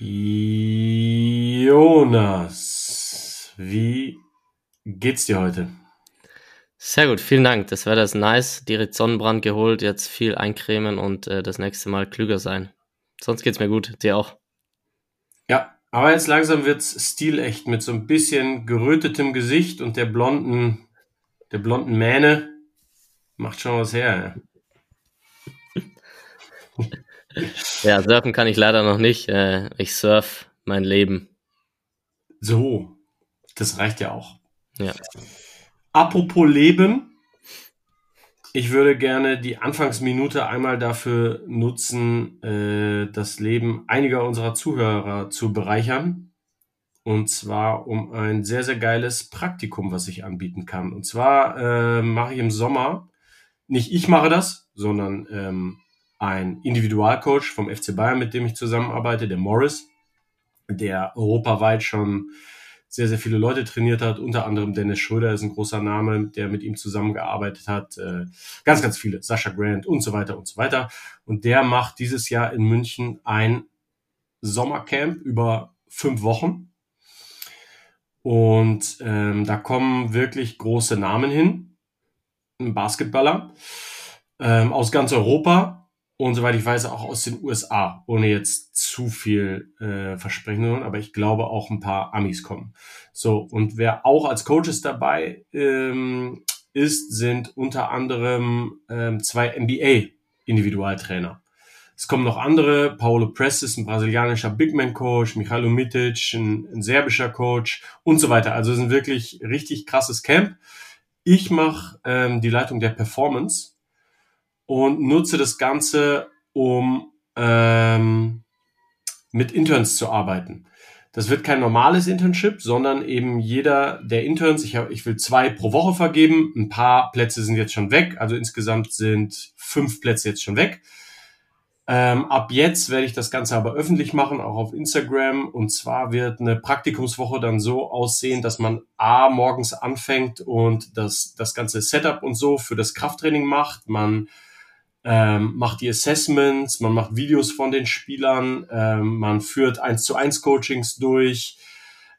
Jonas, wie geht's dir heute? Sehr gut, vielen Dank. Das Wetter ist nice. Direkt Sonnenbrand geholt, jetzt viel eincremen und äh, das nächste Mal klüger sein. Sonst geht's mir gut, dir auch. Ja, aber jetzt langsam wird's stilecht mit so ein bisschen gerötetem Gesicht und der blonden, der blonden Mähne macht schon was her. Ja, surfen kann ich leider noch nicht. Äh, ich surf mein Leben. So, das reicht ja auch. Ja. Apropos Leben, ich würde gerne die Anfangsminute einmal dafür nutzen, äh, das Leben einiger unserer Zuhörer zu bereichern. Und zwar um ein sehr, sehr geiles Praktikum, was ich anbieten kann. Und zwar äh, mache ich im Sommer, nicht ich mache das, sondern ähm, ein Individualcoach vom FC Bayern, mit dem ich zusammenarbeite, der Morris, der europaweit schon sehr, sehr viele Leute trainiert hat, unter anderem Dennis Schröder ist ein großer Name, der mit ihm zusammengearbeitet hat, äh, ganz, ganz viele, Sascha Grant und so weiter und so weiter. Und der macht dieses Jahr in München ein Sommercamp über fünf Wochen. Und ähm, da kommen wirklich große Namen hin, ein Basketballer ähm, aus ganz Europa, und soweit ich weiß auch aus den USA, ohne jetzt zu viel äh, versprechen zu wollen, aber ich glaube auch ein paar Amis kommen. So, und wer auch als Coaches dabei ähm, ist, sind unter anderem ähm, zwei NBA-Individualtrainer. Es kommen noch andere, Paulo Prestes, ein brasilianischer Bigman-Coach, Michailo Mitic, ein, ein serbischer Coach und so weiter. Also es ist ein wirklich richtig krasses Camp. Ich mache ähm, die Leitung der Performance und nutze das Ganze, um ähm, mit Interns zu arbeiten. Das wird kein normales Internship, sondern eben jeder der Interns, ich, hab, ich will zwei pro Woche vergeben, ein paar Plätze sind jetzt schon weg, also insgesamt sind fünf Plätze jetzt schon weg. Ähm, ab jetzt werde ich das Ganze aber öffentlich machen, auch auf Instagram. Und zwar wird eine Praktikumswoche dann so aussehen, dass man A morgens anfängt und das, das ganze Setup und so für das Krafttraining macht. Man ähm, macht die Assessments, man macht Videos von den Spielern, ähm, man führt eins zu eins Coachings durch,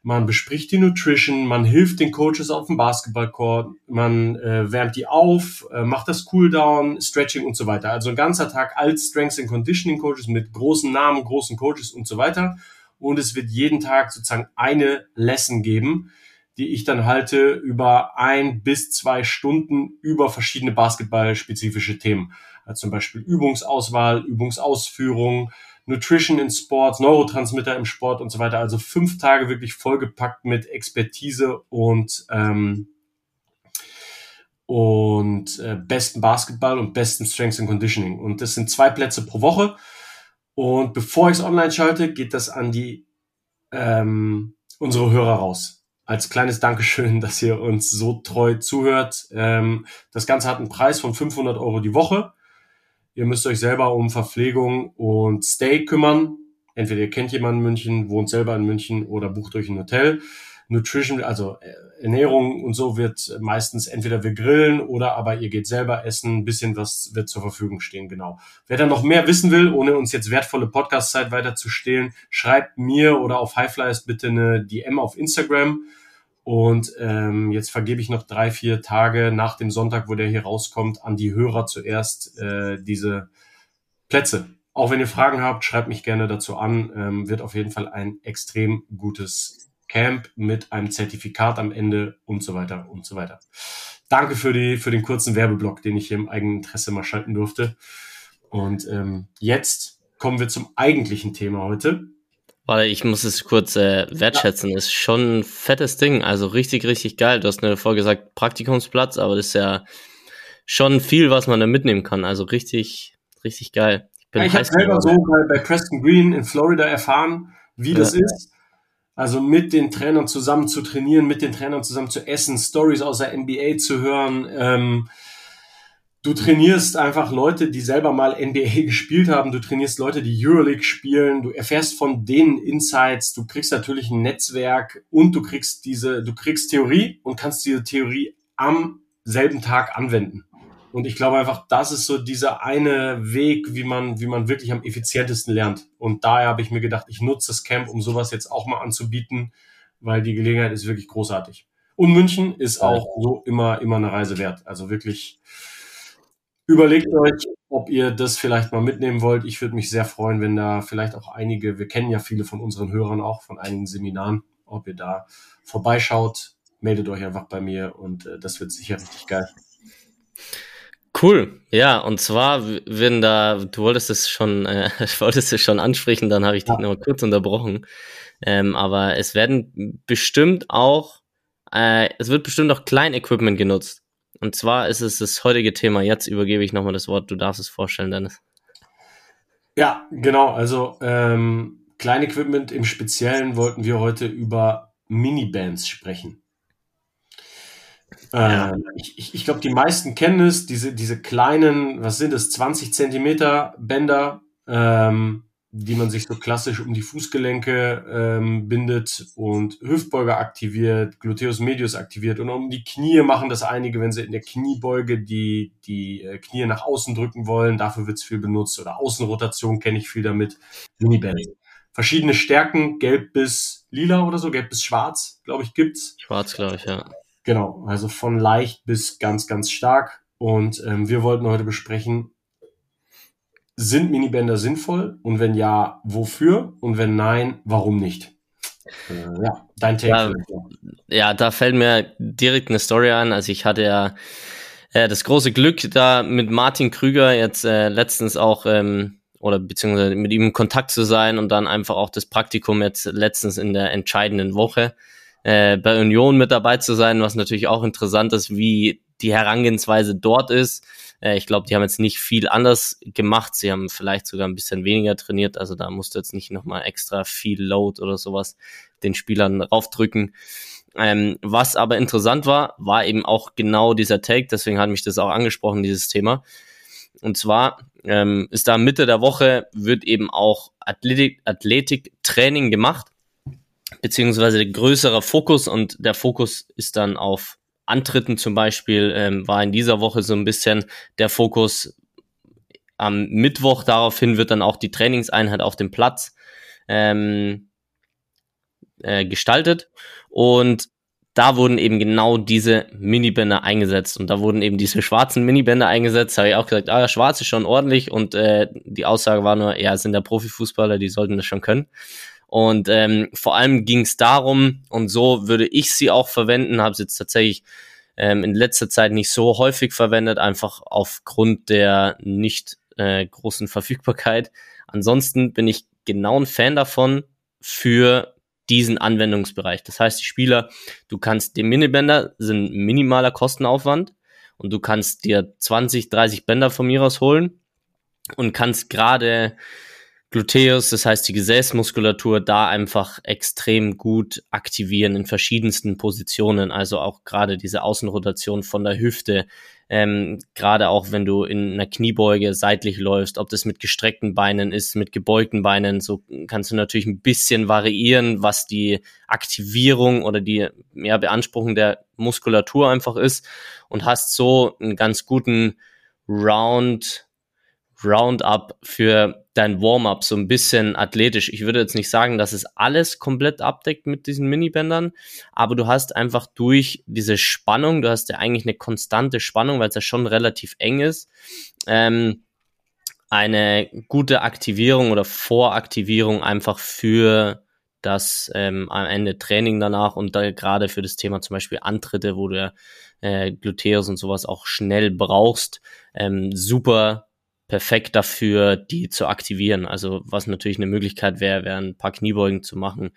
man bespricht die Nutrition, man hilft den Coaches auf dem Basketballcourt, man äh, wärmt die auf, äh, macht das Cooldown, Stretching und so weiter. Also ein ganzer Tag als Strengths and Conditioning Coaches mit großen Namen, großen Coaches und so weiter. Und es wird jeden Tag sozusagen eine Lesson geben, die ich dann halte über ein bis zwei Stunden über verschiedene basketballspezifische Themen zum Beispiel Übungsauswahl, Übungsausführung, Nutrition in Sports, Neurotransmitter im Sport und so weiter. Also fünf Tage wirklich vollgepackt mit Expertise und ähm, und äh, besten Basketball und besten Strengths and Conditioning. Und das sind zwei Plätze pro Woche. Und bevor ich es online schalte, geht das an die ähm, unsere Hörer raus. Als kleines Dankeschön, dass ihr uns so treu zuhört. Ähm, das Ganze hat einen Preis von 500 Euro die Woche. Ihr müsst euch selber um Verpflegung und Stay kümmern. Entweder ihr kennt jemanden in München, wohnt selber in München oder bucht euch ein Hotel. Nutrition, also äh, Ernährung und so wird meistens entweder wir grillen oder aber ihr geht selber essen, ein bisschen was wird zur Verfügung stehen, genau. Wer dann noch mehr wissen will, ohne uns jetzt wertvolle Podcast-Zeit weiter zu stehlen, schreibt mir oder auf Highflyers bitte eine DM auf Instagram und ähm, jetzt vergebe ich noch drei, vier Tage nach dem Sonntag, wo der hier rauskommt, an die Hörer zuerst äh, diese Plätze. auch wenn ihr Fragen habt, schreibt mich gerne dazu an. Ähm, wird auf jeden Fall ein extrem gutes Camp mit einem Zertifikat am Ende und so weiter und so weiter. Danke für, die, für den kurzen Werbeblock, den ich hier im eigenen Interesse mal schalten durfte. Und ähm, jetzt kommen wir zum eigentlichen Thema heute. Warte, ich muss es kurz äh, wertschätzen. Ja. Ist schon ein fettes Ding. Also richtig, richtig geil. Du hast eine vorher gesagt Praktikumsplatz, aber das ist ja schon viel, was man da mitnehmen kann. Also richtig, richtig geil. Ich, bin ja, ich habe selber so bei, bei Preston Green in Florida erfahren, wie ja. das ist. Also mit den Trainern zusammen zu trainieren, mit den Trainern zusammen zu essen, Stories aus der NBA zu hören. Ähm, du trainierst einfach Leute, die selber mal NBA gespielt haben. Du trainierst Leute, die Euroleague spielen. Du erfährst von denen Insights. Du kriegst natürlich ein Netzwerk und du kriegst diese, du kriegst Theorie und kannst diese Theorie am selben Tag anwenden. Und ich glaube einfach, das ist so dieser eine Weg, wie man, wie man wirklich am effizientesten lernt. Und daher habe ich mir gedacht, ich nutze das Camp, um sowas jetzt auch mal anzubieten, weil die Gelegenheit ist wirklich großartig. Und München ist auch so immer, immer eine Reise wert. Also wirklich überlegt euch, ob ihr das vielleicht mal mitnehmen wollt. Ich würde mich sehr freuen, wenn da vielleicht auch einige, wir kennen ja viele von unseren Hörern auch von einigen Seminaren, ob ihr da vorbeischaut, meldet euch einfach bei mir und äh, das wird sicher richtig geil. Cool, ja, und zwar, wenn da, du wolltest es schon, äh, wolltest es schon ansprechen, dann habe ich dich noch kurz unterbrochen. Ähm, aber es werden bestimmt auch, äh, es wird bestimmt auch Kleinequipment genutzt. Und zwar ist es das heutige Thema. Jetzt übergebe ich nochmal das Wort. Du darfst es vorstellen, Dennis. Ja, genau. Also ähm, Kleinequipment im Speziellen wollten wir heute über Minibands sprechen. Ja. Ähm, ich ich, ich glaube, die meisten kennen es, diese, diese kleinen, was sind es, 20 Zentimeter Bänder, ähm, die man sich so klassisch um die Fußgelenke ähm, bindet und Hüftbeuger aktiviert, Gluteus medius aktiviert und um die Knie machen das einige, wenn sie in der Kniebeuge die, die äh, Knie nach außen drücken wollen. Dafür wird es viel benutzt. Oder Außenrotation kenne ich viel damit. Miniband. Verschiedene Stärken, gelb bis lila oder so, gelb bis schwarz, glaube ich, gibt's. Schwarz, glaube ich, ja. Genau, also von leicht bis ganz, ganz stark. Und ähm, wir wollten heute besprechen, sind Minibänder sinnvoll? Und wenn ja, wofür? Und wenn nein, warum nicht? Äh, ja, dein Take. Ja, ja, da fällt mir direkt eine Story an. Also ich hatte ja äh, das große Glück, da mit Martin Krüger jetzt äh, letztens auch ähm, oder beziehungsweise mit ihm in Kontakt zu sein und dann einfach auch das Praktikum jetzt letztens in der entscheidenden Woche äh, bei Union mit dabei zu sein, was natürlich auch interessant ist, wie die Herangehensweise dort ist. Äh, ich glaube, die haben jetzt nicht viel anders gemacht. Sie haben vielleicht sogar ein bisschen weniger trainiert. Also da musste jetzt nicht nochmal extra viel Load oder sowas den Spielern raufdrücken. Ähm, was aber interessant war, war eben auch genau dieser Take. Deswegen hat mich das auch angesprochen, dieses Thema. Und zwar ähm, ist da Mitte der Woche wird eben auch Athletik, Athletiktraining gemacht, beziehungsweise größerer Fokus und der Fokus ist dann auf Antritten zum Beispiel ähm, war in dieser Woche so ein bisschen der Fokus. Am Mittwoch daraufhin wird dann auch die Trainingseinheit auf dem Platz ähm, äh, gestaltet und da wurden eben genau diese Minibänder eingesetzt und da wurden eben diese schwarzen Minibänder eingesetzt. Habe ich auch gesagt, ah, schwarz ist schon ordentlich und äh, die Aussage war nur, ja, sind ja Profifußballer, die sollten das schon können. Und ähm, vor allem ging es darum, und so würde ich sie auch verwenden, habe sie jetzt tatsächlich ähm, in letzter Zeit nicht so häufig verwendet, einfach aufgrund der nicht äh, großen Verfügbarkeit. Ansonsten bin ich genau ein Fan davon für diesen Anwendungsbereich. Das heißt, die Spieler, du kannst den Minibänder sind minimaler Kostenaufwand und du kannst dir 20, 30 Bänder von mir aus holen und kannst gerade Gluteus, das heißt die Gesäßmuskulatur, da einfach extrem gut aktivieren in verschiedensten Positionen. Also auch gerade diese Außenrotation von der Hüfte, ähm, gerade auch wenn du in einer Kniebeuge seitlich läufst, ob das mit gestreckten Beinen ist, mit gebeugten Beinen, so kannst du natürlich ein bisschen variieren, was die Aktivierung oder die ja, Beanspruchung der Muskulatur einfach ist und hast so einen ganz guten Round Roundup für dein Warm-up, so ein bisschen athletisch. Ich würde jetzt nicht sagen, dass es alles komplett abdeckt mit diesen Minibändern, aber du hast einfach durch diese Spannung, du hast ja eigentlich eine konstante Spannung, weil es ja schon relativ eng ist, ähm, eine gute Aktivierung oder Voraktivierung einfach für das ähm, am Ende Training danach und da gerade für das Thema zum Beispiel Antritte, wo du äh, Gluteus und sowas auch schnell brauchst, ähm, super perfekt dafür, die zu aktivieren. Also was natürlich eine Möglichkeit wäre, wäre ein paar Kniebeugen zu machen,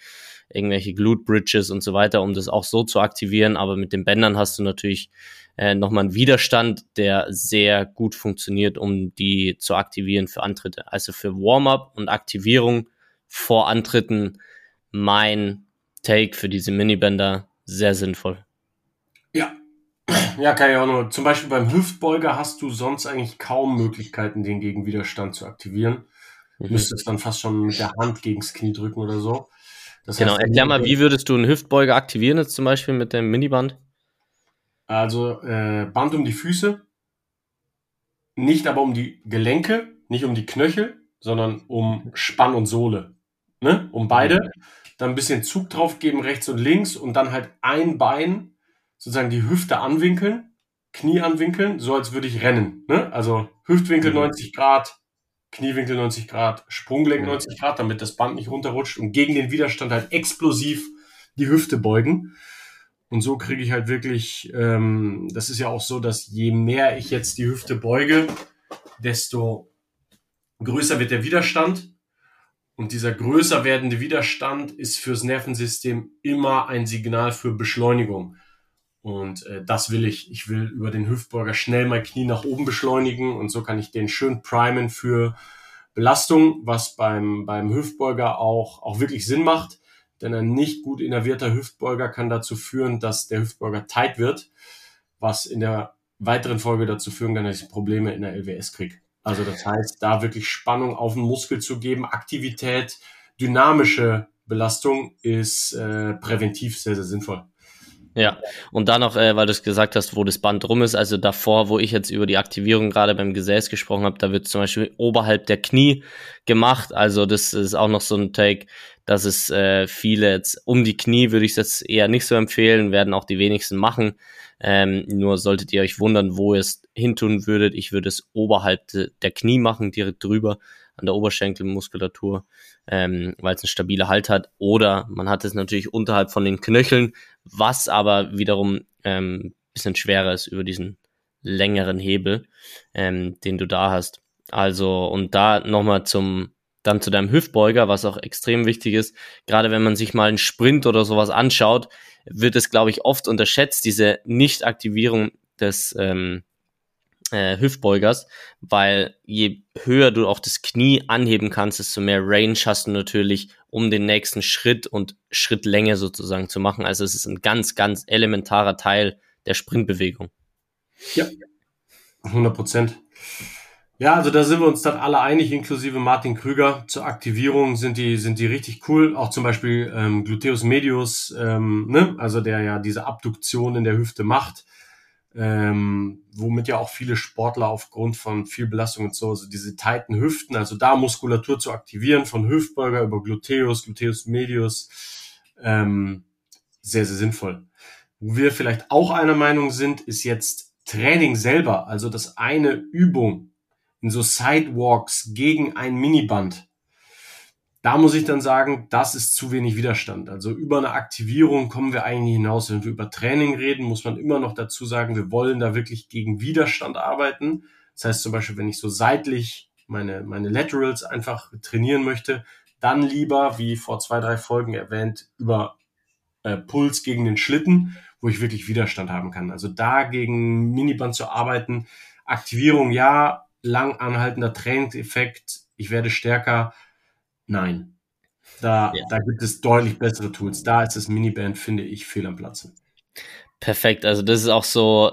irgendwelche Glute Bridges und so weiter, um das auch so zu aktivieren. Aber mit den Bändern hast du natürlich äh, nochmal einen Widerstand, der sehr gut funktioniert, um die zu aktivieren für Antritte. Also für Warm-up und Aktivierung vor Antritten mein Take für diese Minibänder sehr sinnvoll. Ja. Ja, auch nur. Zum Beispiel beim Hüftbeuger hast du sonst eigentlich kaum Möglichkeiten, den Gegenwiderstand zu aktivieren. Du mhm. müsstest dann fast schon mit der Hand gegens Knie drücken oder so. Das genau, heißt, erklär mal, wie würdest du einen Hüftbeuger aktivieren jetzt zum Beispiel mit dem Miniband? Also äh, Band um die Füße, nicht aber um die Gelenke, nicht um die Knöchel, sondern um Spann und Sohle. Ne? Um beide. Mhm dann ein bisschen Zug drauf geben, rechts und links und dann halt ein Bein, sozusagen die Hüfte anwinkeln, Knie anwinkeln, so als würde ich rennen. Ne? Also Hüftwinkel mhm. 90 Grad, Kniewinkel 90 Grad, Sprunggelenk 90 Grad, damit das Band nicht runterrutscht und gegen den Widerstand halt explosiv die Hüfte beugen. Und so kriege ich halt wirklich, ähm, das ist ja auch so, dass je mehr ich jetzt die Hüfte beuge, desto größer wird der Widerstand und dieser größer werdende Widerstand ist fürs Nervensystem immer ein Signal für Beschleunigung. Und äh, das will ich. Ich will über den Hüftbeuger schnell mein Knie nach oben beschleunigen und so kann ich den schön primen für Belastung, was beim, beim Hüftbeuger auch, auch wirklich Sinn macht. Denn ein nicht gut innervierter Hüftbeuger kann dazu führen, dass der Hüftbeuger tight wird, was in der weiteren Folge dazu führen kann, dass ich Probleme in der LWS kriege. Also das heißt, da wirklich Spannung auf den Muskel zu geben, Aktivität, dynamische Belastung ist äh, präventiv sehr, sehr sinnvoll. Ja, und dann noch, äh, weil du es gesagt hast, wo das Band rum ist, also davor, wo ich jetzt über die Aktivierung gerade beim Gesäß gesprochen habe, da wird zum Beispiel oberhalb der Knie gemacht. Also das ist auch noch so ein Take, dass es äh, viele jetzt um die Knie würde ich es jetzt eher nicht so empfehlen, werden auch die wenigsten machen. Ähm, nur solltet ihr euch wundern, wo ihr es hintun würdet. Ich würde es oberhalb de der Knie machen, direkt drüber an der Oberschenkelmuskulatur, ähm, weil es einen stabilen Halt hat. Oder man hat es natürlich unterhalb von den Knöcheln, was aber wiederum ähm, bisschen schwerer ist über diesen längeren Hebel, ähm, den du da hast. Also, und da nochmal zum, dann zu deinem Hüftbeuger, was auch extrem wichtig ist. Gerade wenn man sich mal einen Sprint oder sowas anschaut, wird es, glaube ich, oft unterschätzt, diese Nichtaktivierung des ähm, äh, Hüftbeugers, weil je höher du auch das Knie anheben kannst, desto mehr Range hast du natürlich, um den nächsten Schritt und Schrittlänge sozusagen zu machen. Also es ist ein ganz, ganz elementarer Teil der Sprintbewegung. Ja, 100 Prozent. Ja, also da sind wir uns dann alle einig, inklusive Martin Krüger. Zur Aktivierung sind die, sind die richtig cool. Auch zum Beispiel ähm, Gluteus Medius, ähm, ne? also der ja diese Abduktion in der Hüfte macht ähm, womit ja auch viele Sportler aufgrund von viel Belastung und so, also diese tighten Hüften, also da Muskulatur zu aktivieren, von Hüftbeuger über Gluteus, Gluteus medius, ähm, sehr, sehr sinnvoll. Wo wir vielleicht auch einer Meinung sind, ist jetzt Training selber, also das eine Übung in so Sidewalks gegen ein Miniband da muss ich dann sagen, das ist zu wenig Widerstand. Also über eine Aktivierung kommen wir eigentlich hinaus. Wenn wir über Training reden, muss man immer noch dazu sagen, wir wollen da wirklich gegen Widerstand arbeiten. Das heißt zum Beispiel, wenn ich so seitlich meine, meine Laterals einfach trainieren möchte, dann lieber, wie vor zwei, drei Folgen erwähnt, über äh, Puls gegen den Schlitten, wo ich wirklich Widerstand haben kann. Also da gegen Miniband zu arbeiten, Aktivierung ja, lang anhaltender Trainingseffekt, ich werde stärker, Nein. Da, ja. da gibt es deutlich bessere Tools. Da ist das Miniband, finde ich, fehl am Platze. Perfekt. Also das ist auch so,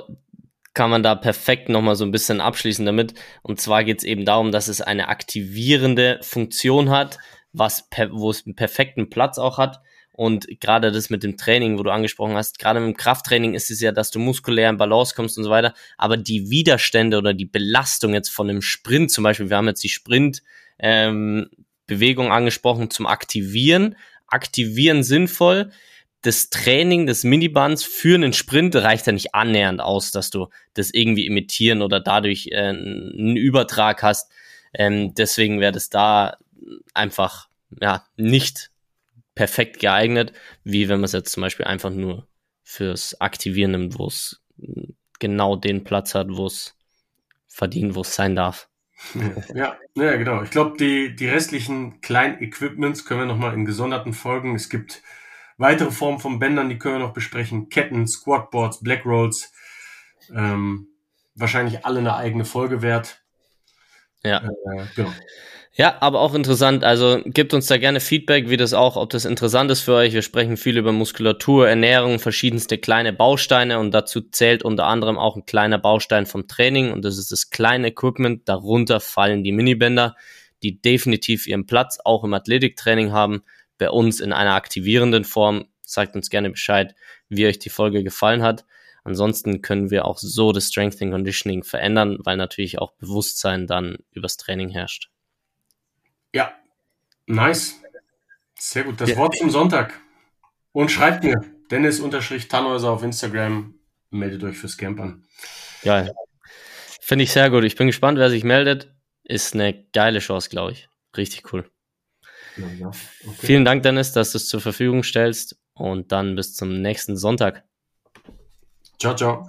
kann man da perfekt nochmal so ein bisschen abschließen damit. Und zwar geht es eben darum, dass es eine aktivierende Funktion hat, was wo es einen perfekten Platz auch hat. Und gerade das mit dem Training, wo du angesprochen hast, gerade mit dem Krafttraining ist es ja, dass du muskulär in Balance kommst und so weiter. Aber die Widerstände oder die Belastung jetzt von einem Sprint zum Beispiel, wir haben jetzt die Sprint, ähm, angesprochen zum Aktivieren. Aktivieren sinnvoll. Das Training des Minibands für einen Sprint reicht ja nicht annähernd aus, dass du das irgendwie imitieren oder dadurch äh, einen Übertrag hast. Ähm, deswegen wäre das da einfach ja nicht perfekt geeignet, wie wenn man es jetzt zum Beispiel einfach nur fürs Aktivieren nimmt, wo es genau den Platz hat, wo es verdient, wo es sein darf. Ja, ja, genau. Ich glaube, die, die restlichen kleinen Equipments können wir nochmal in gesonderten Folgen. Es gibt weitere Formen von Bändern, die können wir noch besprechen. Ketten, Squatboards, Black Rolls. Ähm, wahrscheinlich alle eine eigene Folge wert. Ja. Äh, genau. Ja, aber auch interessant. Also gebt uns da gerne Feedback, wie das auch, ob das interessant ist für euch. Wir sprechen viel über Muskulatur, Ernährung, verschiedenste kleine Bausteine und dazu zählt unter anderem auch ein kleiner Baustein vom Training und das ist das kleine Equipment. Darunter fallen die Minibänder, die definitiv ihren Platz auch im Athletiktraining haben. Bei uns in einer aktivierenden Form. Sagt uns gerne Bescheid, wie euch die Folge gefallen hat. Ansonsten können wir auch so das Strength and Conditioning verändern, weil natürlich auch Bewusstsein dann übers Training herrscht. Ja, nice. Sehr gut. Das ja. Wort zum Sonntag. Und schreibt mir, Dennis-Tannhäuser auf Instagram. Meldet euch fürs Campern. Geil. Finde ich sehr gut. Ich bin gespannt, wer sich meldet. Ist eine geile Chance, glaube ich. Richtig cool. Ja, ja. Okay. Vielen Dank, Dennis, dass du es zur Verfügung stellst. Und dann bis zum nächsten Sonntag. Ciao, ciao.